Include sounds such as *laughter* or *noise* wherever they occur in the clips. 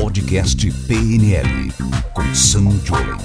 Podcast PNL com Sam Jolen.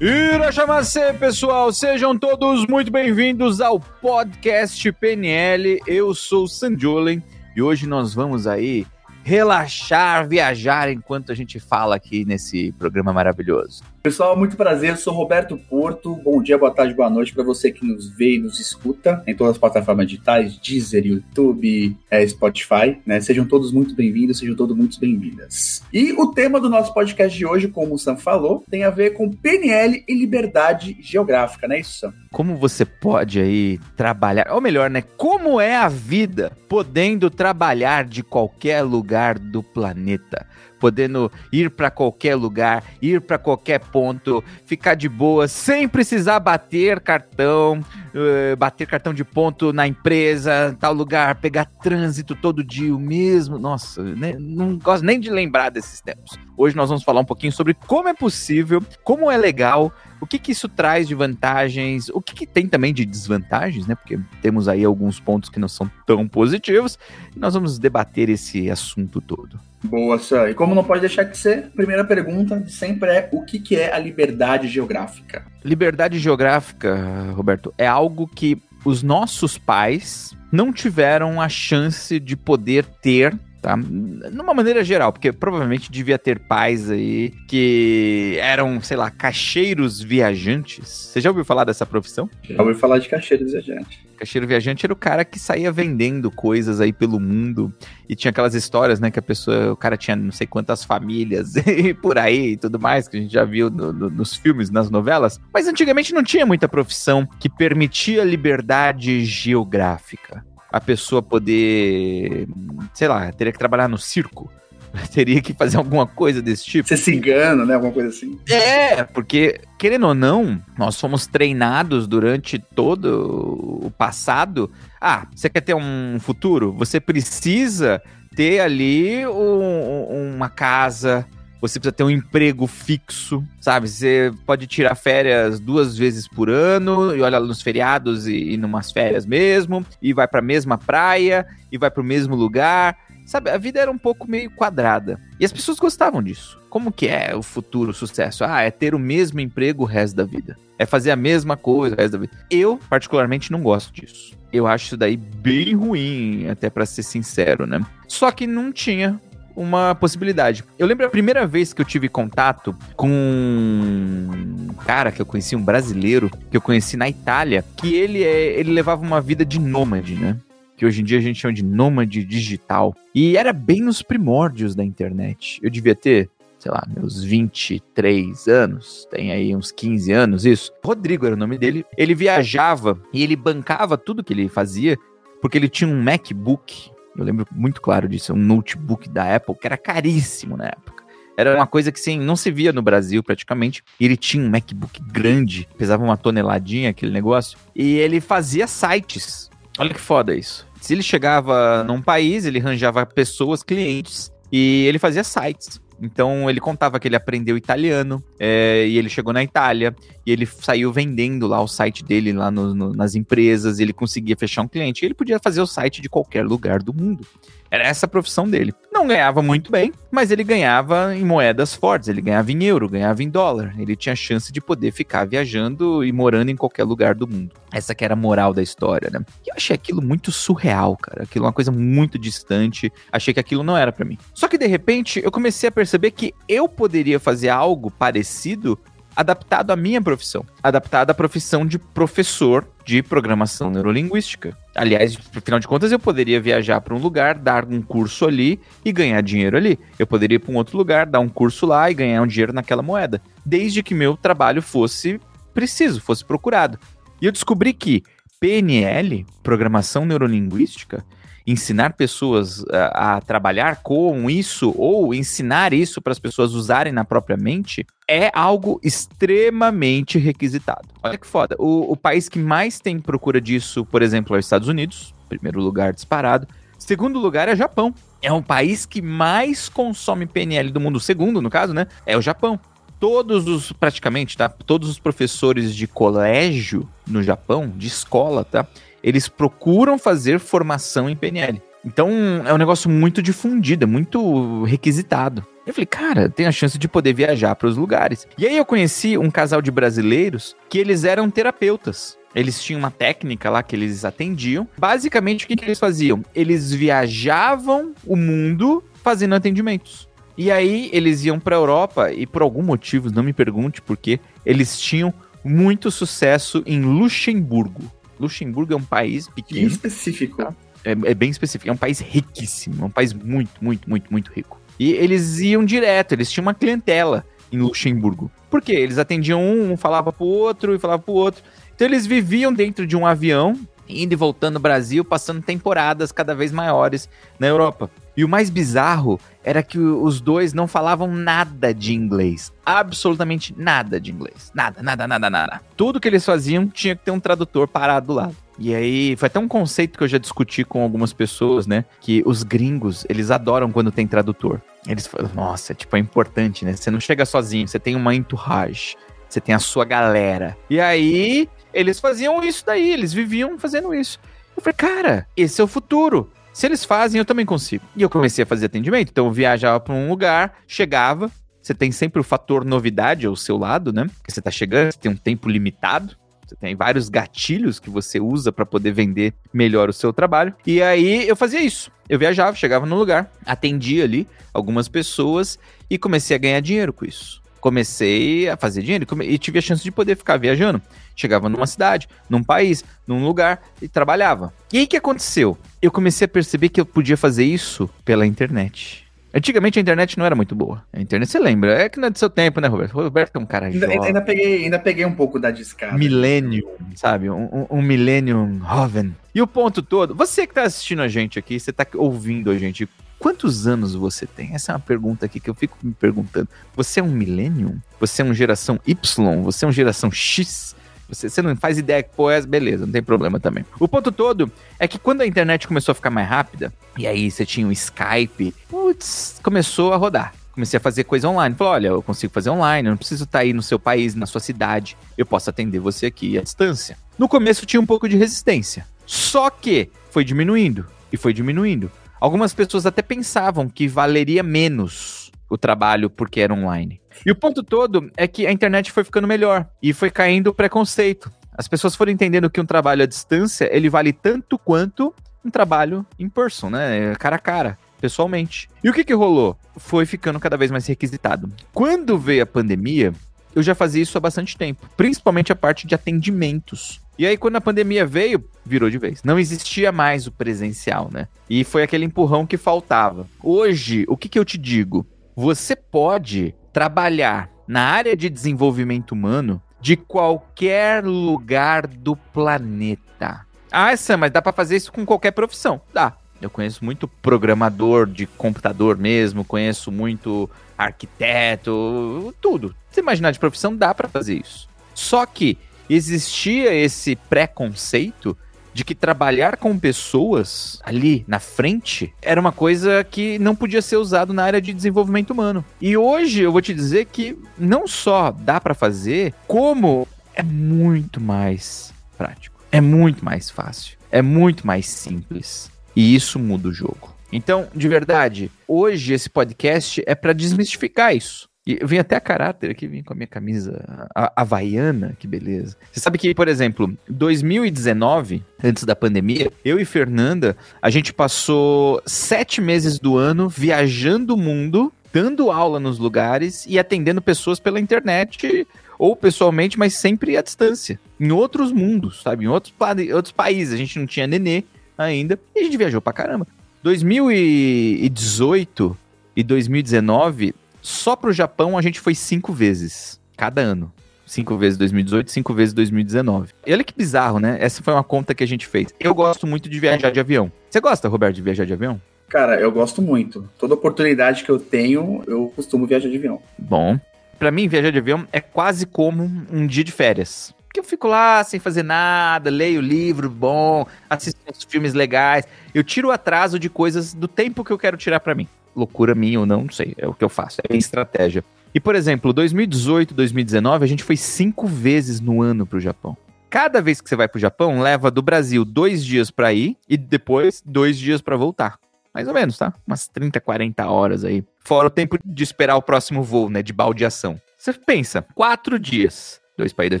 Irachamacê, pessoal, sejam todos muito bem-vindos ao podcast PNL. Eu sou o Sanjolen e hoje nós vamos aí relaxar, viajar enquanto a gente fala aqui nesse programa maravilhoso. Pessoal, muito prazer. Eu sou Roberto Porto. Bom dia, boa tarde, boa noite para você que nos vê e nos escuta em todas as plataformas digitais, Deezer, YouTube, é, Spotify. Né? Sejam todos muito bem-vindos, sejam todos muito bem-vindas. E o tema do nosso podcast de hoje, como o Sam falou, tem a ver com PNL e liberdade geográfica, não é isso, Sam? Como você pode aí trabalhar, ou melhor, né? Como é a vida podendo trabalhar de qualquer lugar do planeta? Podendo ir para qualquer lugar, ir para qualquer ponto, ficar de boa, sem precisar bater cartão, uh, bater cartão de ponto na empresa, tal lugar, pegar trânsito todo dia, o mesmo. Nossa, né? não gosto nem de lembrar desses tempos. Hoje nós vamos falar um pouquinho sobre como é possível, como é legal o que, que isso traz de vantagens? O que, que, tem também de desvantagens, né? Porque temos aí alguns pontos que não são tão positivos. E nós vamos debater esse assunto todo. Boa, Sam. E como não pode deixar de ser, primeira pergunta sempre é o que, que é a liberdade geográfica? Liberdade geográfica, Roberto, é algo que os nossos pais não tiveram a chance de poder ter tá? Numa maneira geral, porque provavelmente devia ter pais aí que eram, sei lá, caixeiros viajantes. Você já ouviu falar dessa profissão? Já ouvi falar de caixeiros viajantes. Caixeiro viajante era o cara que saía vendendo coisas aí pelo mundo e tinha aquelas histórias, né, que a pessoa, o cara tinha não sei quantas famílias *laughs* e por aí e tudo mais, que a gente já viu no, no, nos filmes, nas novelas. Mas antigamente não tinha muita profissão que permitia liberdade geográfica a pessoa poder, sei lá, teria que trabalhar no circo. *laughs* Teria que fazer alguma coisa desse tipo. Ser cigano, né? Alguma coisa assim. É, porque, querendo ou não, nós fomos treinados durante todo o passado. Ah, você quer ter um futuro? Você precisa ter ali um, uma casa, você precisa ter um emprego fixo, sabe? Você pode tirar férias duas vezes por ano, e olha nos feriados e, e numas férias mesmo, e vai para a mesma praia, e vai para o mesmo lugar. Sabe, a vida era um pouco meio quadrada. E as pessoas gostavam disso. Como que é o futuro sucesso? Ah, é ter o mesmo emprego o resto da vida. É fazer a mesma coisa o resto da vida. Eu, particularmente, não gosto disso. Eu acho isso daí bem ruim, até para ser sincero, né? Só que não tinha uma possibilidade. Eu lembro a primeira vez que eu tive contato com um cara que eu conheci, um brasileiro, que eu conheci na Itália, que ele, é, ele levava uma vida de nômade, né? que hoje em dia a gente chama de nômade digital. E era bem nos primórdios da internet. Eu devia ter, sei lá, meus 23 anos, tem aí uns 15 anos isso. Rodrigo era o nome dele. Ele viajava e ele bancava tudo que ele fazia, porque ele tinha um MacBook eu lembro muito claro disso, um notebook da Apple que era caríssimo na época. Era uma coisa que sim, não se via no Brasil praticamente. Ele tinha um MacBook grande, pesava uma toneladinha aquele negócio, e ele fazia sites. Olha que foda isso. Se ele chegava num país, ele arranjava pessoas, clientes, e ele fazia sites. Então ele contava que ele aprendeu italiano é, e ele chegou na Itália e ele saiu vendendo lá o site dele lá no, no, nas empresas. ele conseguia fechar um cliente. Ele podia fazer o site de qualquer lugar do mundo. Era essa a profissão dele. Não ganhava muito bem, mas ele ganhava em moedas fortes, ele ganhava em euro, ganhava em dólar. Ele tinha chance de poder ficar viajando e morando em qualquer lugar do mundo. Essa que era a moral da história, né? E eu achei aquilo muito surreal, cara. Aquilo uma coisa muito distante. Achei que aquilo não era para mim. Só que de repente eu comecei a perceber que eu poderia fazer algo parecido adaptado à minha profissão, adaptado à profissão de professor de programação neurolinguística. Aliás, afinal de contas, eu poderia viajar para um lugar, dar um curso ali e ganhar dinheiro ali. Eu poderia ir para um outro lugar, dar um curso lá e ganhar um dinheiro naquela moeda, desde que meu trabalho fosse preciso, fosse procurado. E eu descobri que PNL, programação neurolinguística, ensinar pessoas a, a trabalhar com isso ou ensinar isso para as pessoas usarem na própria mente é algo extremamente requisitado. Olha que foda. O, o país que mais tem procura disso, por exemplo, é os Estados Unidos, primeiro lugar disparado. Segundo lugar é Japão. É um país que mais consome PNL do mundo. segundo, no caso, né? É o Japão todos os, praticamente, tá? Todos os professores de colégio no Japão, de escola, tá? Eles procuram fazer formação em PNL. Então é um negócio muito difundido, é muito requisitado. Eu falei, cara, tem a chance de poder viajar para os lugares. E aí eu conheci um casal de brasileiros que eles eram terapeutas. Eles tinham uma técnica lá que eles atendiam. Basicamente, o que, que eles faziam? Eles viajavam o mundo fazendo atendimentos. E aí eles iam para a Europa e por algum motivo, não me pergunte por quê, eles tinham muito sucesso em Luxemburgo. Luxemburgo é um país pequeno. Que específico. Tá? É, é, bem específico. É um país riquíssimo. É um país muito, muito, muito, muito rico. E eles iam direto, eles tinham uma clientela em Luxemburgo. Por quê? Eles atendiam um, um falava pro outro e falava pro outro. Então eles viviam dentro de um avião, indo e voltando no Brasil, passando temporadas cada vez maiores na Europa. E o mais bizarro era que os dois não falavam nada de inglês. Absolutamente nada de inglês. Nada, nada, nada, nada. Tudo que eles faziam tinha que ter um tradutor parado do lado. E aí, foi até um conceito que eu já discuti com algumas pessoas, né? Que os gringos, eles adoram quando tem tradutor. Eles falam, nossa, tipo, é importante, né? Você não chega sozinho, você tem uma entourage, você tem a sua galera. E aí, eles faziam isso daí, eles viviam fazendo isso. Eu falei, cara, esse é o futuro. Se eles fazem, eu também consigo. E eu comecei a fazer atendimento. Então eu viajava para um lugar, chegava. Você tem sempre o fator novidade ao seu lado, né? Porque você tá chegando, você tem um tempo limitado. Você tem vários gatilhos que você usa para poder vender melhor o seu trabalho. E aí eu fazia isso. Eu viajava, chegava no lugar, atendia ali algumas pessoas e comecei a ganhar dinheiro com isso comecei a fazer dinheiro e tive a chance de poder ficar viajando. Chegava numa cidade, num país, num lugar e trabalhava. E aí o que aconteceu? Eu comecei a perceber que eu podia fazer isso pela internet. Antigamente a internet não era muito boa. A internet, você lembra? É que não é do seu tempo, né, Roberto? O Roberto é um cara ainda, jovem. Ainda peguei, ainda peguei um pouco da discada. Millennium, sabe? Um, um, um Millennium jovem. E o ponto todo, você que tá assistindo a gente aqui, você tá ouvindo a gente, Quantos anos você tem? Essa é uma pergunta aqui que eu fico me perguntando. Você é um millennium? Você é um geração Y? Você é um geração X? Você, você não faz ideia que, pô, é, beleza, não tem problema também. O ponto todo é que quando a internet começou a ficar mais rápida, e aí você tinha o Skype, putz, começou a rodar. Comecei a fazer coisa online. Falei, olha, eu consigo fazer online, eu não preciso estar aí no seu país, na sua cidade. Eu posso atender você aqui à distância. No começo tinha um pouco de resistência. Só que foi diminuindo e foi diminuindo. Algumas pessoas até pensavam que valeria menos o trabalho porque era online. E o ponto todo é que a internet foi ficando melhor e foi caindo o preconceito. As pessoas foram entendendo que um trabalho à distância, ele vale tanto quanto um trabalho em person, né? Cara a cara, pessoalmente. E o que que rolou? Foi ficando cada vez mais requisitado. Quando veio a pandemia, eu já fazia isso há bastante tempo, principalmente a parte de atendimentos. E aí, quando a pandemia veio, virou de vez. Não existia mais o presencial, né? E foi aquele empurrão que faltava. Hoje, o que, que eu te digo? Você pode trabalhar na área de desenvolvimento humano de qualquer lugar do planeta. Ah, Sam, mas dá para fazer isso com qualquer profissão? Dá. Eu conheço muito programador de computador mesmo, conheço muito arquiteto, tudo. Se imaginar de profissão, dá para fazer isso. Só que existia esse preconceito de que trabalhar com pessoas ali na frente era uma coisa que não podia ser usado na área de desenvolvimento humano. E hoje eu vou te dizer que não só dá para fazer, como é muito mais prático, é muito mais fácil, é muito mais simples. E isso muda o jogo. Então, de verdade, hoje esse podcast é para desmistificar isso. E eu vim até a caráter aqui, vim com a minha camisa havaiana, que beleza. Você sabe que, por exemplo, 2019, antes da pandemia, eu e Fernanda, a gente passou sete meses do ano viajando o mundo, dando aula nos lugares e atendendo pessoas pela internet ou pessoalmente, mas sempre à distância. Em outros mundos, sabe? Em outros, outros países. A gente não tinha nenê ainda e a gente viajou pra caramba. 2018 e 2019 só pro Japão a gente foi cinco vezes, cada ano. Cinco vezes 2018, cinco vezes 2019. E olha que bizarro, né? Essa foi uma conta que a gente fez. Eu gosto muito de viajar de avião. Você gosta, Roberto, de viajar de avião? Cara, eu gosto muito. Toda oportunidade que eu tenho, eu costumo viajar de avião. Bom. Para mim, viajar de avião é quase como um dia de férias. Porque eu fico lá sem fazer nada, leio livro bom, assisto filmes legais. Eu tiro o atraso de coisas do tempo que eu quero tirar para mim loucura minha ou não, não sei. É o que eu faço, é minha estratégia. E, por exemplo, 2018, 2019, a gente foi cinco vezes no ano pro Japão. Cada vez que você vai pro Japão, leva do Brasil dois dias para ir e depois dois dias para voltar. Mais ou menos, tá? Umas 30, 40 horas aí. Fora o tempo de esperar o próximo voo, né? De baldeação. Você pensa, quatro dias. Dois para ir, dois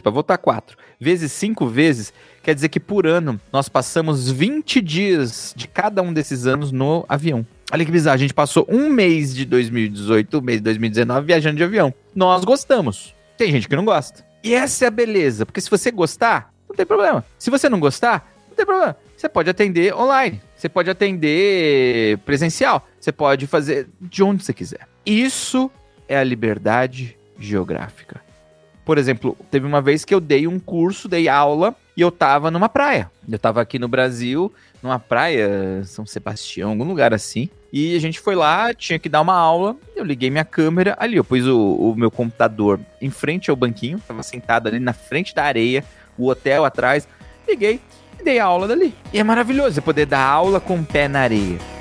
para voltar, quatro. Vezes cinco vezes, quer dizer que por ano nós passamos 20 dias de cada um desses anos no avião. Olha que bizarro, a gente passou um mês de 2018, um mês de 2019 viajando de avião. Nós gostamos. Tem gente que não gosta. E essa é a beleza, porque se você gostar, não tem problema. Se você não gostar, não tem problema. Você pode atender online, você pode atender presencial, você pode fazer de onde você quiser. Isso é a liberdade geográfica. Por exemplo, teve uma vez que eu dei um curso, dei aula e eu tava numa praia. Eu tava aqui no Brasil, numa praia, São Sebastião, algum lugar assim. E a gente foi lá, tinha que dar uma aula. Eu liguei minha câmera ali, eu pus o, o meu computador em frente ao banquinho, tava sentado ali na frente da areia, o hotel atrás. Liguei e dei a aula dali. E é maravilhoso você poder dar aula com o pé na areia.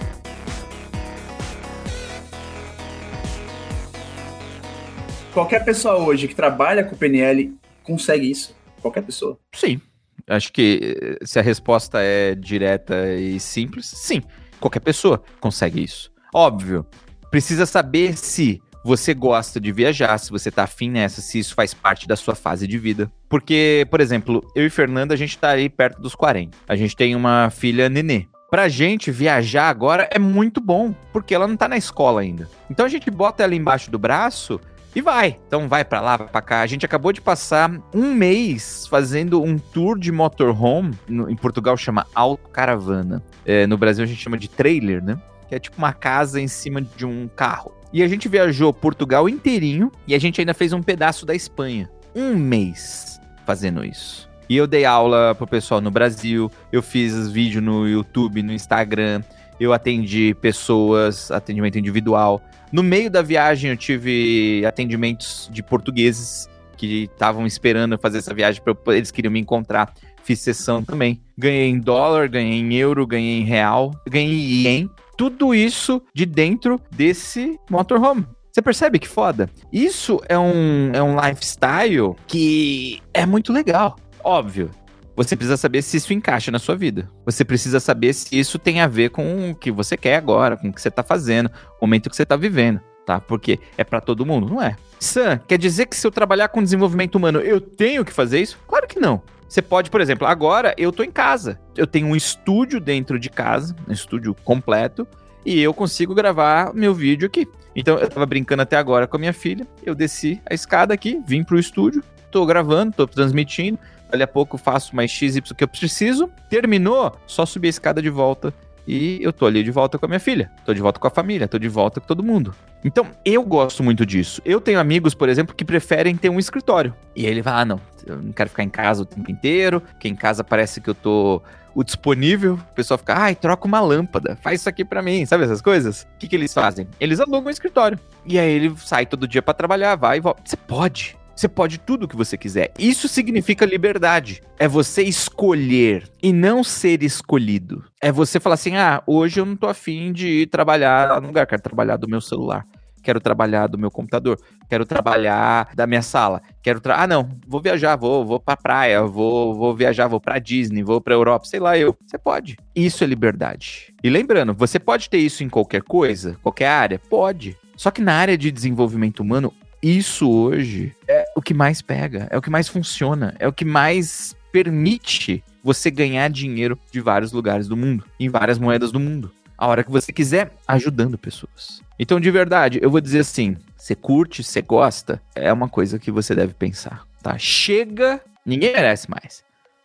Qualquer pessoa hoje que trabalha com PNL consegue isso. Qualquer pessoa. Sim. Acho que eh, se a resposta é direta e simples, sim. Qualquer pessoa consegue isso. Óbvio, precisa saber se você gosta de viajar, se você tá afim nessa, se isso faz parte da sua fase de vida. Porque, por exemplo, eu e Fernanda, a gente tá aí perto dos 40. A gente tem uma filha nenê. Pra gente, viajar agora é muito bom, porque ela não tá na escola ainda. Então a gente bota ela embaixo do braço e vai. Então vai para lá, vai pra cá. A gente acabou de passar um mês fazendo um tour de motorhome. No, em Portugal chama autocaravana. É, no Brasil a gente chama de trailer, né? Que é tipo uma casa em cima de um carro. E a gente viajou Portugal inteirinho e a gente ainda fez um pedaço da Espanha. Um mês fazendo isso. E eu dei aula pro pessoal no Brasil, eu fiz vídeo no YouTube, no Instagram, eu atendi pessoas, atendimento individual. No meio da viagem eu tive atendimentos de portugueses que estavam esperando fazer essa viagem, pra, eles queriam me encontrar. Fiz sessão também. Ganhei em dólar, ganhei em euro, ganhei em real, ganhei em ien. Tudo isso de dentro desse motorhome. Você percebe que foda? Isso é um, é um lifestyle que é muito legal. Óbvio, você precisa saber se isso encaixa na sua vida. Você precisa saber se isso tem a ver com o que você quer agora, com o que você tá fazendo, o momento que você tá vivendo, tá? Porque é para todo mundo, não é? Sam, quer dizer que se eu trabalhar com desenvolvimento humano, eu tenho que fazer isso? Claro que não. Você pode, por exemplo, agora eu tô em casa. Eu tenho um estúdio dentro de casa, um estúdio completo, e eu consigo gravar meu vídeo aqui. Então eu tava brincando até agora com a minha filha, eu desci a escada aqui, vim pro estúdio, tô gravando, tô transmitindo, dali a pouco faço mais XY que eu preciso. Terminou, só subir a escada de volta e eu tô ali de volta com a minha filha, tô de volta com a família, tô de volta com todo mundo. Então, eu gosto muito disso. Eu tenho amigos, por exemplo, que preferem ter um escritório. E ele fala: ah, não, eu não quero ficar em casa o tempo inteiro, que em casa parece que eu tô o disponível, o pessoal fica, ai, troca uma lâmpada, faz isso aqui para mim, sabe essas coisas? O que, que eles fazem? Eles alugam um escritório. E aí ele sai todo dia para trabalhar, vai e volta. Você pode. Você pode tudo o que você quiser. Isso significa liberdade. É você escolher e não ser escolhido. É você falar assim: ah, hoje eu não tô afim de ir trabalhar no lugar, quero trabalhar do meu celular. Quero trabalhar do meu computador, quero trabalhar da minha sala, quero tra... ah não, vou viajar, vou, vou para praia, vou, vou viajar, vou para Disney, vou para Europa, sei lá eu. Você pode. Isso é liberdade. E lembrando, você pode ter isso em qualquer coisa, qualquer área, pode. Só que na área de desenvolvimento humano, isso hoje é o que mais pega, é o que mais funciona, é o que mais permite você ganhar dinheiro de vários lugares do mundo, em várias moedas do mundo. A hora que você quiser, ajudando pessoas. Então, de verdade, eu vou dizer assim: você curte, você gosta, é uma coisa que você deve pensar, tá? Chega, ninguém merece mais.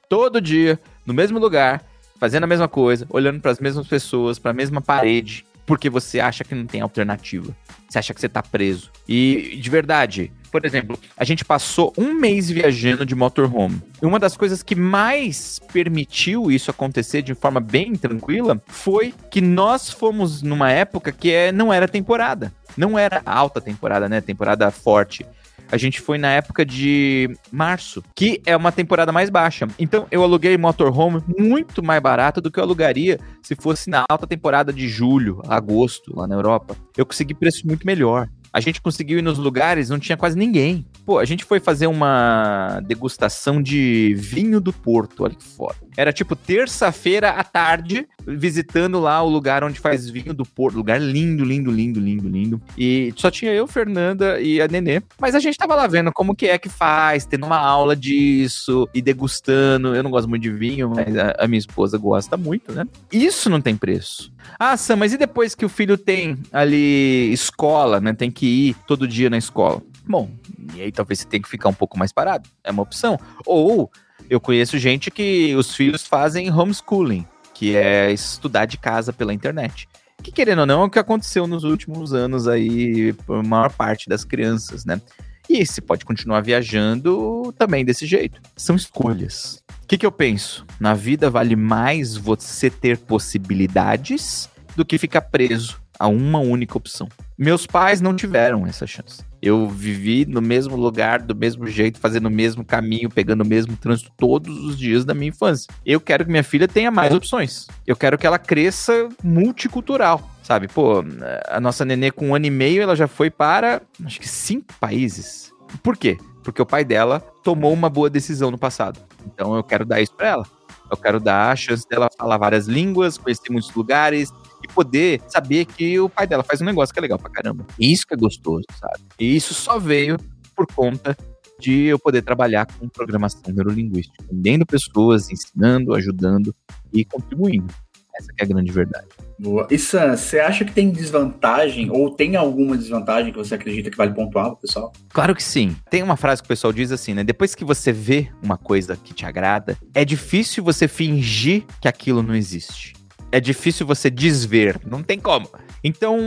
Todo dia, no mesmo lugar, fazendo a mesma coisa, olhando para as mesmas pessoas, para a mesma parede, porque você acha que não tem alternativa. Você acha que você tá preso. E de verdade, por exemplo, a gente passou um mês viajando de motorhome. E uma das coisas que mais permitiu isso acontecer de forma bem tranquila foi que nós fomos numa época que é, não era temporada. Não era alta temporada, né? Temporada forte a gente foi na época de março, que é uma temporada mais baixa. Então eu aluguei motorhome muito mais barato do que eu alugaria se fosse na alta temporada de julho, agosto, lá na Europa. Eu consegui preço muito melhor. A gente conseguiu ir nos lugares, não tinha quase ninguém. Pô, a gente foi fazer uma degustação de vinho do Porto, que foda. Era tipo terça-feira à tarde, visitando lá o lugar onde faz vinho do Porto. Lugar lindo, lindo, lindo, lindo, lindo. E só tinha eu, Fernanda e a Nenê. Mas a gente tava lá vendo como que é que faz, tendo uma aula disso e degustando. Eu não gosto muito de vinho, mas a, a minha esposa gosta muito, né? Isso não tem preço. Ah, Sam, mas e depois que o filho tem ali escola, né? Tem que ir todo dia na escola. Bom, e aí talvez você tenha que ficar um pouco mais parado. É uma opção. Ou eu conheço gente que os filhos fazem homeschooling, que é estudar de casa pela internet. Que querendo ou não é o que aconteceu nos últimos anos aí, por maior parte das crianças, né? E se pode continuar viajando também desse jeito. São escolhas. O que, que eu penso? Na vida vale mais você ter possibilidades do que ficar preso a uma única opção. Meus pais não tiveram essa chance. Eu vivi no mesmo lugar, do mesmo jeito, fazendo o mesmo caminho, pegando o mesmo trânsito todos os dias da minha infância. Eu quero que minha filha tenha mais opções. Eu quero que ela cresça multicultural. Sabe, pô, a nossa nenê com um ano e meio, ela já foi para, acho que cinco países. Por quê? Porque o pai dela tomou uma boa decisão no passado. Então eu quero dar isso para ela. Eu quero dar a chance dela falar várias línguas, conhecer muitos lugares, e poder saber que o pai dela faz um negócio que é legal pra caramba. Isso que é gostoso, sabe? E isso só veio por conta de eu poder trabalhar com programação neurolinguística, entendendo pessoas, ensinando, ajudando e contribuindo. Essa é a grande verdade. Boa. E Sam, você acha que tem desvantagem ou tem alguma desvantagem que você acredita que vale pontuar, pessoal? Claro que sim. Tem uma frase que o pessoal diz assim, né? Depois que você vê uma coisa que te agrada, é difícil você fingir que aquilo não existe é difícil você desver. Não tem como. Então,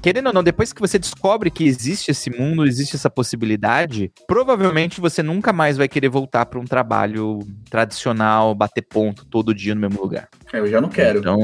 querendo ou não, depois que você descobre que existe esse mundo, existe essa possibilidade, provavelmente você nunca mais vai querer voltar para um trabalho tradicional, bater ponto todo dia no mesmo lugar. É, eu já não quero. Então,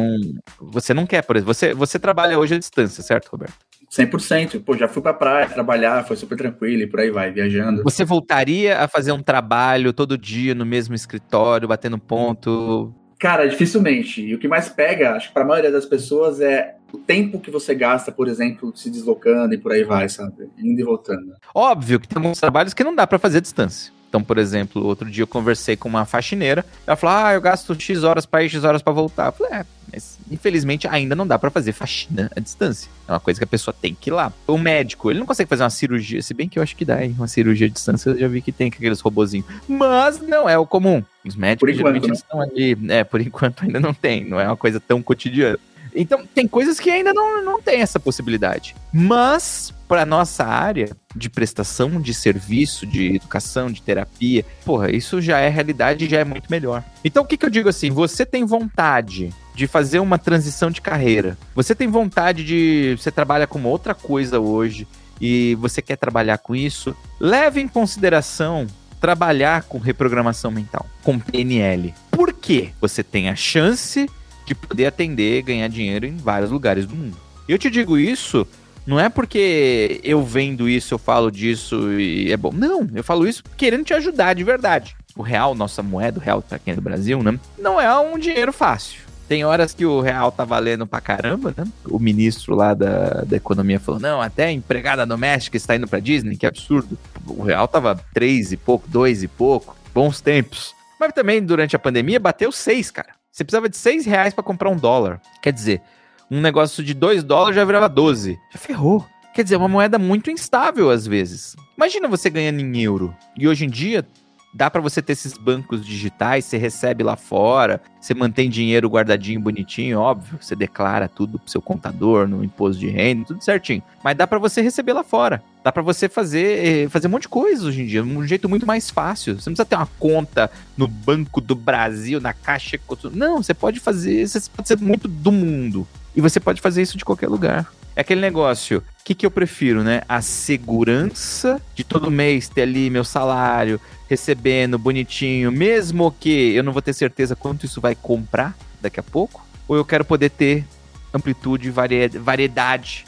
você não quer, por exemplo. Você, você trabalha hoje à distância, certo, Roberto? 100%. Pô, já fui pra praia trabalhar, foi super tranquilo e por aí vai, viajando. Você voltaria a fazer um trabalho todo dia no mesmo escritório, batendo ponto? Cara, dificilmente. E o que mais pega, acho que para a maioria das pessoas, é o tempo que você gasta, por exemplo, se deslocando e por aí vai, sabe? Indo e voltando. Óbvio que tem alguns trabalhos que não dá para fazer à distância. Então, por exemplo, outro dia eu conversei com uma faxineira, ela falou: "Ah, eu gasto X horas para ir, X horas para voltar". Eu falei: "É, mas infelizmente ainda não dá para fazer faxina à distância. É uma coisa que a pessoa tem que ir lá. O médico, ele não consegue fazer uma cirurgia, se bem que eu acho que dá, hein? Uma cirurgia à distância, eu já vi que tem aqueles robozinhos. Mas não é o comum. Os médicos enquanto, geralmente né? estão ali, é, por *laughs* enquanto ainda não tem, não é uma coisa tão cotidiana. Então, tem coisas que ainda não, não tem essa possibilidade. Mas, para nossa área de prestação de serviço, de educação, de terapia, porra, isso já é realidade e já é muito melhor. Então, o que, que eu digo assim? Você tem vontade de fazer uma transição de carreira, você tem vontade de. Você trabalha com outra coisa hoje e você quer trabalhar com isso, leve em consideração trabalhar com reprogramação mental, com PNL. Por quê? Você tem a chance de poder atender e ganhar dinheiro em vários lugares do mundo. Eu te digo isso não é porque eu vendo isso, eu falo disso e é bom. Não, eu falo isso querendo te ajudar de verdade. O real, nossa moeda, o real quem é do Brasil, né? Não é um dinheiro fácil. Tem horas que o real tá valendo pra caramba, né? O ministro lá da, da economia falou: não, até a empregada doméstica está indo pra Disney, que absurdo. O real tava três e pouco, dois e pouco, bons tempos. Mas também durante a pandemia bateu seis, cara. Você precisava de 6 reais para comprar um dólar. Quer dizer, um negócio de 2 dólares já virava 12. Já ferrou. Quer dizer, é uma moeda muito instável às vezes. Imagina você ganhando em euro. E hoje em dia, dá para você ter esses bancos digitais, você recebe lá fora, você mantém dinheiro guardadinho, bonitinho, óbvio, você declara tudo pro seu contador, no imposto de renda, tudo certinho. Mas dá para você receber lá fora. Dá para você fazer, eh, fazer um monte de coisa hoje em dia, um jeito muito mais fácil. Você não precisa ter uma conta no Banco do Brasil, na Caixa Não, você pode fazer, você pode ser muito do mundo. E você pode fazer isso de qualquer lugar. É aquele negócio, o que, que eu prefiro, né? A segurança de todo mês ter ali meu salário, recebendo bonitinho, mesmo que eu não vou ter certeza quanto isso vai comprar daqui a pouco, ou eu quero poder ter amplitude, variedade,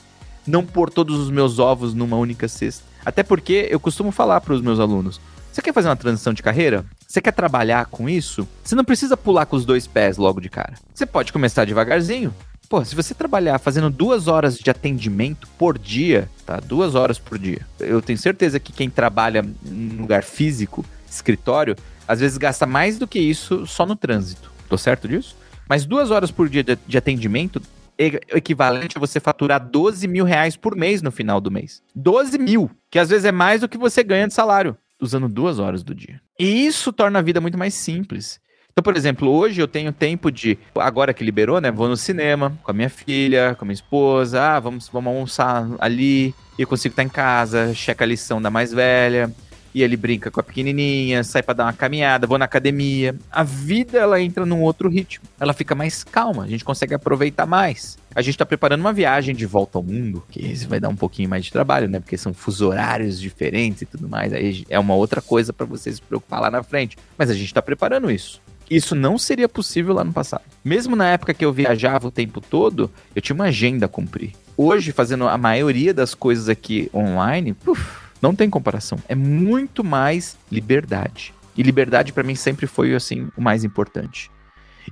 não pôr todos os meus ovos numa única cesta. Até porque eu costumo falar para os meus alunos: você quer fazer uma transição de carreira? Você quer trabalhar com isso? Você não precisa pular com os dois pés logo de cara. Você pode começar devagarzinho. Pô, se você trabalhar fazendo duas horas de atendimento por dia, tá? Duas horas por dia. Eu tenho certeza que quem trabalha em lugar físico, escritório, às vezes gasta mais do que isso só no trânsito. Tô certo disso? Mas duas horas por dia de, de atendimento é equivalente a você faturar 12 mil reais por mês no final do mês. 12 mil, que às vezes é mais do que você ganha de salário, usando duas horas do dia. E isso torna a vida muito mais simples. Então, por exemplo, hoje eu tenho tempo de, agora que liberou, né? Vou no cinema com a minha filha, com a minha esposa, ah, vamos, vamos almoçar ali, e eu consigo estar em casa, checa a lição da mais velha, e ele brinca com a pequenininha, sai para dar uma caminhada, vou na academia. A vida ela entra num outro ritmo. Ela fica mais calma, a gente consegue aproveitar mais. A gente está preparando uma viagem de volta ao mundo, que vai dar um pouquinho mais de trabalho, né? Porque são fuso horários diferentes e tudo mais. Aí é uma outra coisa para você se preocupar lá na frente. Mas a gente está preparando isso. Isso não seria possível lá no passado. Mesmo na época que eu viajava o tempo todo, eu tinha uma agenda a cumprir. Hoje, fazendo a maioria das coisas aqui online, uf, não tem comparação. É muito mais liberdade. E liberdade para mim sempre foi assim o mais importante.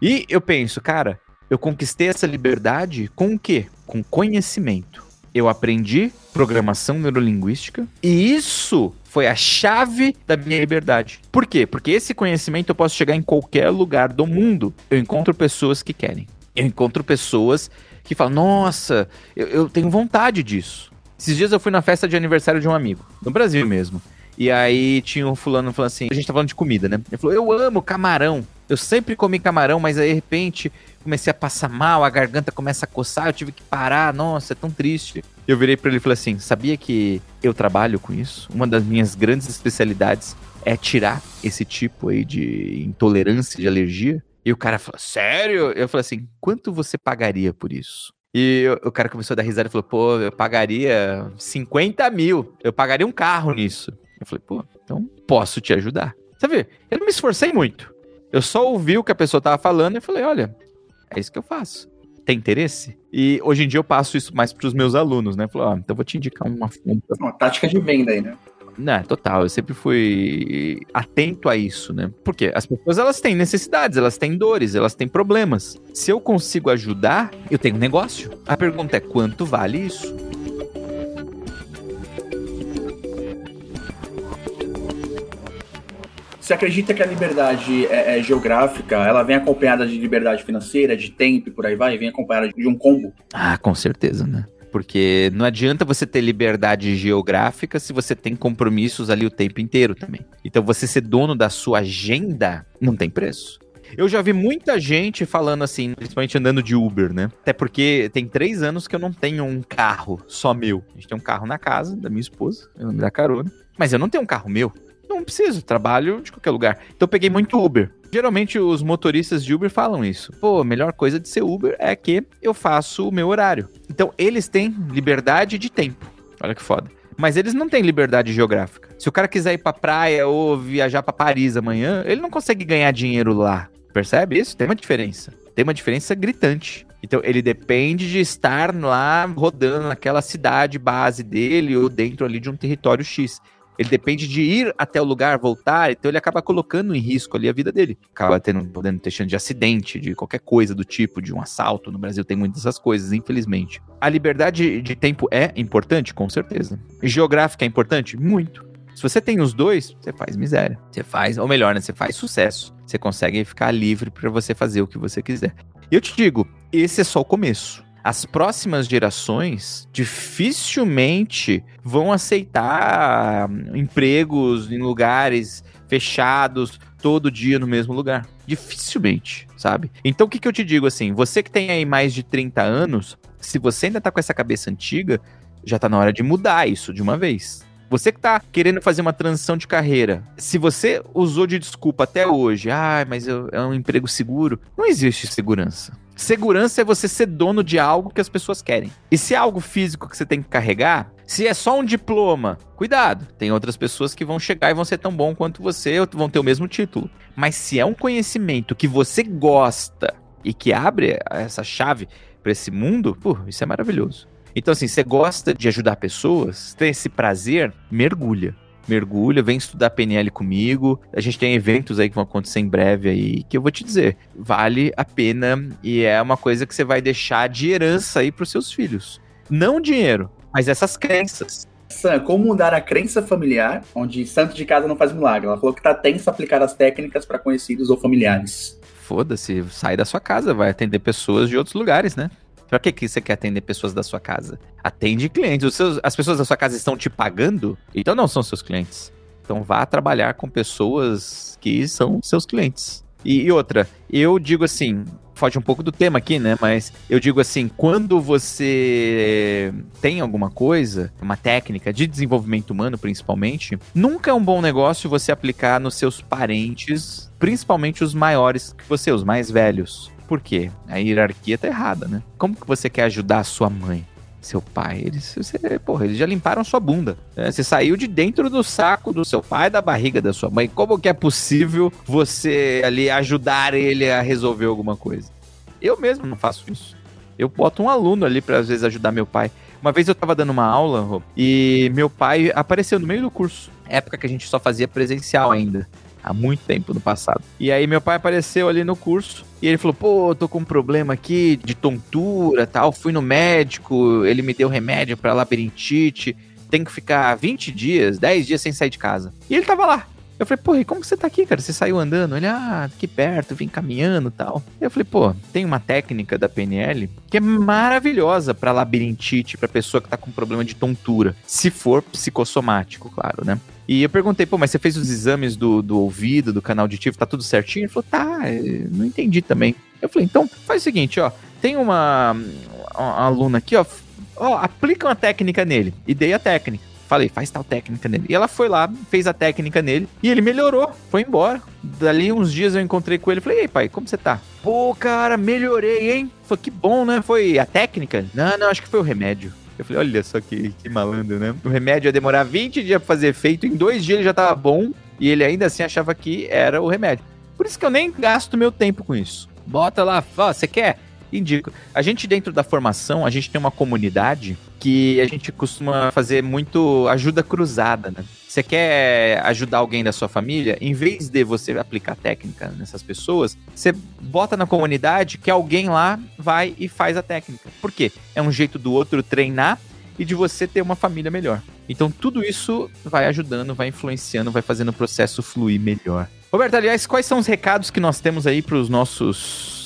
E eu penso, cara, eu conquistei essa liberdade com o quê? Com conhecimento. Eu aprendi programação neurolinguística e isso foi a chave da minha liberdade. Por quê? Porque esse conhecimento eu posso chegar em qualquer lugar do mundo. Eu encontro pessoas que querem. Eu encontro pessoas que falam: Nossa, eu, eu tenho vontade disso. Esses dias eu fui na festa de aniversário de um amigo, no Brasil mesmo. E aí tinha um fulano falando assim, a gente tá falando de comida, né? Ele falou, eu amo camarão. Eu sempre comi camarão, mas aí de repente comecei a passar mal, a garganta começa a coçar, eu tive que parar, nossa, é tão triste. Eu virei para ele e falei assim, sabia que eu trabalho com isso? Uma das minhas grandes especialidades é tirar esse tipo aí de intolerância, de alergia. E o cara falou, sério? Eu falei assim, quanto você pagaria por isso? E o cara começou a dar risada e falou: pô, eu pagaria 50 mil. Eu pagaria um carro nisso. Eu falei: pô, então posso te ajudar. Vê, eu não me esforcei muito. Eu só ouvi o que a pessoa tava falando e falei: olha, é isso que eu faço. Tem interesse? E hoje em dia eu passo isso mais para os meus alunos, né? Falei, ó, então vou te indicar uma. Uma tática de venda aí, né? Não, total. Eu sempre fui atento a isso, né? Porque as pessoas elas têm necessidades, elas têm dores, elas têm problemas. Se eu consigo ajudar, eu tenho um negócio. A pergunta é quanto vale isso? Você acredita que a liberdade é, é, geográfica, ela vem acompanhada de liberdade financeira, de tempo e por aí vai? Vem acompanhada de um combo? Ah, com certeza, né? Porque não adianta você ter liberdade geográfica se você tem compromissos ali o tempo inteiro também. Então você ser dono da sua agenda não tem preço. Eu já vi muita gente falando assim, principalmente andando de Uber, né? Até porque tem três anos que eu não tenho um carro só meu. A gente tem um carro na casa da minha esposa, não me dá carona. Mas eu não tenho um carro meu. Não preciso, trabalho de qualquer lugar. Então eu peguei muito Uber. Geralmente os motoristas de Uber falam isso. Pô, a melhor coisa de ser Uber é que eu faço o meu horário. Então eles têm liberdade de tempo. Olha que foda. Mas eles não têm liberdade geográfica. Se o cara quiser ir pra praia ou viajar para Paris amanhã, ele não consegue ganhar dinheiro lá. Percebe isso? Tem uma diferença. Tem uma diferença gritante. Então ele depende de estar lá rodando naquela cidade base dele ou dentro ali de um território X ele depende de ir até o lugar, voltar, então ele acaba colocando em risco ali a vida dele. Acaba tendo, podendo ter chance de acidente, de qualquer coisa do tipo, de um assalto. No Brasil tem muitas dessas coisas, infelizmente. A liberdade de tempo é importante, com certeza. Geográfica é importante? Muito. Se você tem os dois, você faz miséria. Você faz, ou melhor, né? Você faz sucesso. Você consegue ficar livre para você fazer o que você quiser. E eu te digo, esse é só o começo as próximas gerações dificilmente vão aceitar empregos em lugares fechados todo dia no mesmo lugar. Dificilmente, sabe? Então o que, que eu te digo assim? Você que tem aí mais de 30 anos, se você ainda tá com essa cabeça antiga, já tá na hora de mudar isso de uma vez. Você que tá querendo fazer uma transição de carreira, se você usou de desculpa até hoje, ah, mas eu, é um emprego seguro, não existe segurança. Segurança é você ser dono de algo que as pessoas querem. E se é algo físico que você tem que carregar, se é só um diploma, cuidado. Tem outras pessoas que vão chegar e vão ser tão bom quanto você, ou vão ter o mesmo título. Mas se é um conhecimento que você gosta e que abre essa chave para esse mundo, pô, isso é maravilhoso. Então, assim, você gosta de ajudar pessoas, tem esse prazer, mergulha. Mergulha, vem estudar PNL comigo. A gente tem eventos aí que vão acontecer em breve aí, que eu vou te dizer, vale a pena e é uma coisa que você vai deixar de herança aí para os seus filhos. Não dinheiro, Mas essas crenças. Sam, como mudar a crença familiar, onde santo de casa não faz milagre? Ela falou que tá tenso aplicar as técnicas para conhecidos ou familiares. Foda-se, sai da sua casa, vai atender pessoas de outros lugares, né? Pra que, que você quer atender pessoas da sua casa? Atende clientes. Seus- as pessoas da sua casa estão te pagando, então não são seus clientes. Então vá trabalhar com pessoas que são seus clientes. E, e outra, eu digo assim, foge um pouco do tema aqui, né? Mas eu digo assim, quando você tem alguma coisa, uma técnica de desenvolvimento humano principalmente, nunca é um bom negócio você aplicar nos seus parentes, principalmente os maiores que você, os mais velhos. Por quê? A hierarquia tá errada, né? Como que você quer ajudar a sua mãe? Seu pai, eles, você, porra, eles já limparam sua bunda. né? Você saiu de dentro do saco do seu pai, da barriga da sua mãe. Como que é possível você ali ajudar ele a resolver alguma coisa? Eu mesmo não faço isso. Eu boto um aluno ali pra às vezes ajudar meu pai. Uma vez eu tava dando uma aula, Rô, e meu pai apareceu no meio do curso. Época que a gente só fazia presencial ainda. Há muito tempo no passado. E aí meu pai apareceu ali no curso e ele falou: "Pô, tô com um problema aqui de tontura, tal. Fui no médico, ele me deu remédio pra labirintite. Tem que ficar 20 dias, 10 dias sem sair de casa". E ele tava lá. Eu falei, pô, e como você tá aqui, cara? Você saiu andando? Ele, ah, aqui perto, vim caminhando tal. Eu falei, pô, tem uma técnica da PNL que é maravilhosa pra labirintite, pra pessoa que tá com problema de tontura. Se for psicossomático, claro, né? E eu perguntei, pô, mas você fez os exames do, do ouvido, do canal auditivo, tá tudo certinho? Ele falou, tá, eh, não entendi também. Eu falei, então faz o seguinte, ó, tem uma, uma aluna aqui, ó, ó, aplica uma técnica nele. E dei a técnica. Falei, faz tal técnica nele. E ela foi lá, fez a técnica nele e ele melhorou, foi embora. Dali uns dias eu encontrei com ele falei, ei pai, como você tá? Pô, cara, melhorei, hein? Falei, que bom, né? Foi a técnica? Não, não, acho que foi o remédio. Eu falei, olha só que, que malandro, né? O remédio ia demorar 20 dias pra fazer efeito, em dois dias ele já tava bom e ele ainda assim achava que era o remédio. Por isso que eu nem gasto meu tempo com isso. Bota lá, você quer? Indico. A gente, dentro da formação, a gente tem uma comunidade que a gente costuma fazer muito ajuda cruzada, né? Você quer ajudar alguém da sua família, em vez de você aplicar técnica nessas pessoas, você bota na comunidade que alguém lá vai e faz a técnica. Por quê? É um jeito do outro treinar e de você ter uma família melhor. Então tudo isso vai ajudando, vai influenciando, vai fazendo o processo fluir melhor. Roberto, aliás, quais são os recados que nós temos aí para os nossos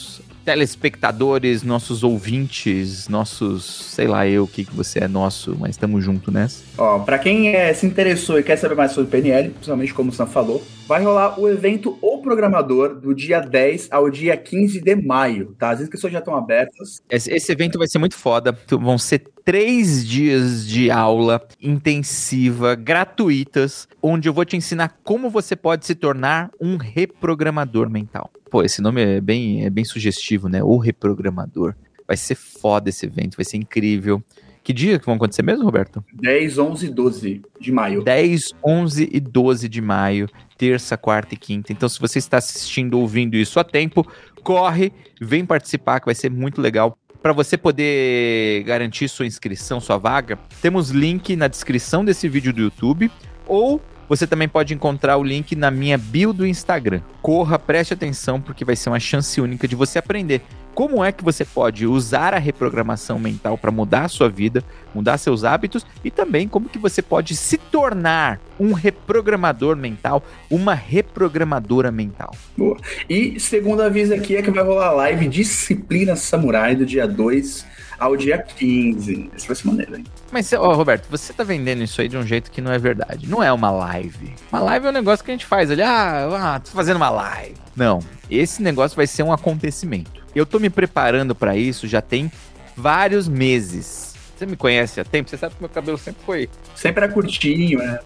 telespectadores, nossos ouvintes, nossos, sei lá eu o que, que você é nosso, mas estamos junto nessa. Ó, pra quem é, se interessou e quer saber mais sobre PNL, principalmente como o Sam falou, vai rolar o evento O Programador do dia 10 ao dia 15 de maio, tá? As inscrições já estão abertas. Esse, esse evento vai ser muito foda. Vão ser três dias de aula intensiva, gratuitas, onde eu vou te ensinar como você pode se tornar um reprogramador mental. Pô, esse nome é bem, é bem sugestivo, né? O reprogramador. Vai ser foda esse evento, vai ser incrível. Que dia que vão acontecer mesmo, Roberto? 10, 11 e 12 de maio. 10, 11 e 12 de maio, terça, quarta e quinta. Então, se você está assistindo, ouvindo isso a tempo, corre, vem participar, que vai ser muito legal. Para você poder garantir sua inscrição, sua vaga, temos link na descrição desse vídeo do YouTube ou você também pode encontrar o link na minha bio do Instagram. Corra, preste atenção, porque vai ser uma chance única de você aprender como é que você pode usar a reprogramação mental para mudar a sua vida, mudar seus hábitos e também como que você pode se tornar um reprogramador mental, uma reprogramadora mental. Boa. E segundo aviso aqui é que vai rolar a live Disciplina Samurai do dia 2 ao dia 15. Esse vai ser maneiro, hein? Mas, ó, Roberto, você tá vendendo isso aí de um jeito que não é verdade. Não é uma live. Uma live é um negócio que a gente faz ali. Ah, ah tô fazendo uma live. Não. Esse negócio vai ser um acontecimento. Eu tô me preparando para isso já tem vários meses. Você me conhece há tempo? Você sabe que meu cabelo sempre foi. Sempre é curtinho, né?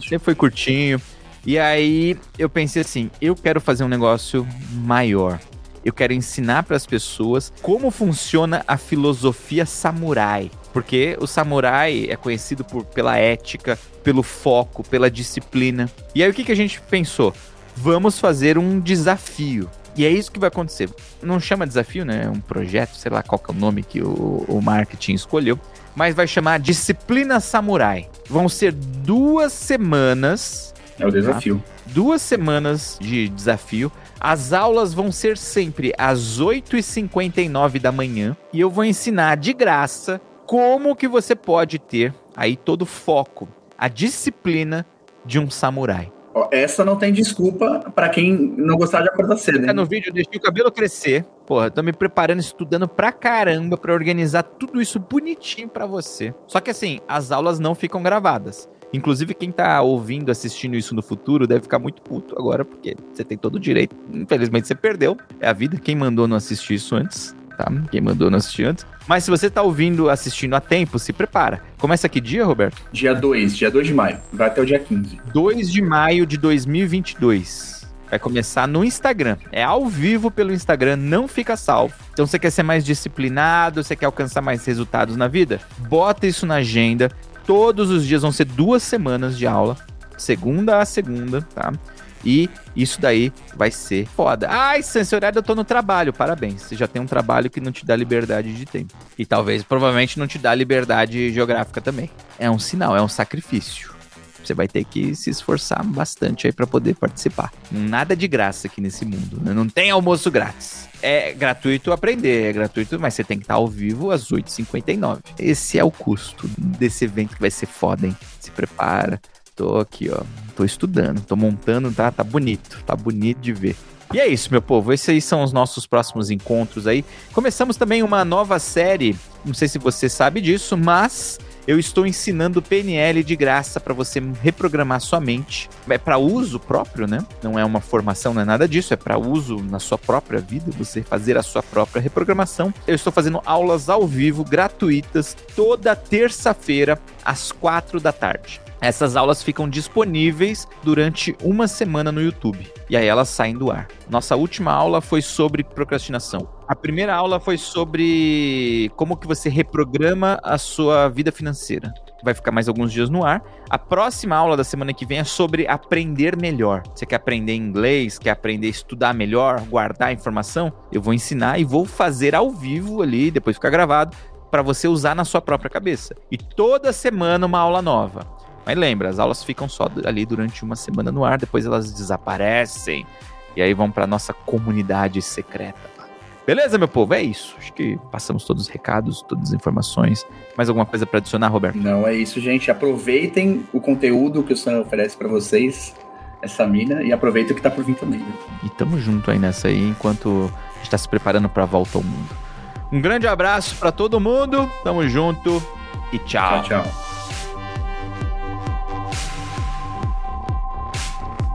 Sempre foi curtinho. E aí eu pensei assim: eu quero fazer um negócio maior. Eu quero ensinar para as pessoas como funciona a filosofia samurai. Porque o samurai é conhecido por, pela ética, pelo foco, pela disciplina. E aí o que, que a gente pensou? Vamos fazer um desafio. E é isso que vai acontecer. Não chama desafio, né? É um projeto, sei lá qual que é o nome que o, o marketing escolheu. Mas vai chamar Disciplina Samurai. Vão ser duas semanas. É o desafio. Tá? Duas semanas de desafio. As aulas vão ser sempre às 8h59 da manhã. E eu vou ensinar de graça como que você pode ter aí todo o foco, a disciplina de um samurai. Ó, essa não tem desculpa pra quem não gostar de acordar cedo. Tá Hein? no vídeo, eu deixei o cabelo crescer. Porra, tô me preparando, estudando pra caramba pra organizar tudo isso bonitinho pra você. Só que assim, as aulas não ficam gravadas. Inclusive, quem tá ouvindo, assistindo isso no futuro, deve ficar muito puto agora, porque você tem todo o direito. Infelizmente, você perdeu. É a vida. Quem mandou não assistir isso antes, tá? Quem mandou não assistir antes. Mas se você tá ouvindo, assistindo a tempo, se prepara. Começa que dia, Roberto? Dia 2, dia 2 de maio. Vai até o dia 15. 2 de maio de 2022. Vai começar no Instagram. É ao vivo pelo Instagram, não fica salvo. Então você quer ser mais disciplinado, você quer alcançar mais resultados na vida? Bota isso na agenda. Todos os dias vão ser duas semanas de aula, segunda a segunda, tá? E isso daí vai ser foda. Ai, Sam, horário eu tô no trabalho. Parabéns. Você já tem um trabalho que não te dá liberdade de tempo. E talvez, provavelmente, não te dá liberdade geográfica também. É um sinal, é um sacrifício. Você vai ter que se esforçar bastante aí para poder participar. Nada de graça aqui nesse mundo. né? Não tem almoço grátis. É gratuito aprender, é gratuito, mas você tem que estar ao vivo às 8h59. Esse é o custo desse evento que vai ser foda, hein? Se prepara. Tô aqui, ó. Tô estudando, tô montando, tá? Tá bonito, tá bonito de ver. E é isso, meu povo. Esses aí são os nossos próximos encontros aí. Começamos também uma nova série. Não sei se você sabe disso, mas eu estou ensinando PNL de graça para você reprogramar sua mente. É para uso próprio, né? Não é uma formação, não é nada disso, é para uso na sua própria vida, você fazer a sua própria reprogramação. Eu estou fazendo aulas ao vivo gratuitas toda terça-feira às quatro da tarde. Essas aulas ficam disponíveis durante uma semana no YouTube. E aí elas saem do ar. Nossa última aula foi sobre procrastinação. A primeira aula foi sobre como que você reprograma a sua vida financeira. Vai ficar mais alguns dias no ar. A próxima aula da semana que vem é sobre aprender melhor. Você quer aprender inglês, quer aprender a estudar melhor, guardar informação? Eu vou ensinar e vou fazer ao vivo ali, depois ficar gravado, para você usar na sua própria cabeça. E toda semana uma aula nova. Mas lembra, as aulas ficam só ali durante uma semana no ar, depois elas desaparecem e aí vão para nossa comunidade secreta. Beleza, meu povo? É isso. Acho que passamos todos os recados, todas as informações. Mais alguma coisa para adicionar, Roberto? Não, é isso, gente. Aproveitem o conteúdo que o Sam oferece para vocês, essa mina, e aproveitem o que tá por vir também. Viu? E tamo junto aí nessa aí, enquanto a gente tá se preparando pra volta ao mundo. Um grande abraço para todo mundo, tamo junto e tchau. Tchau, tchau.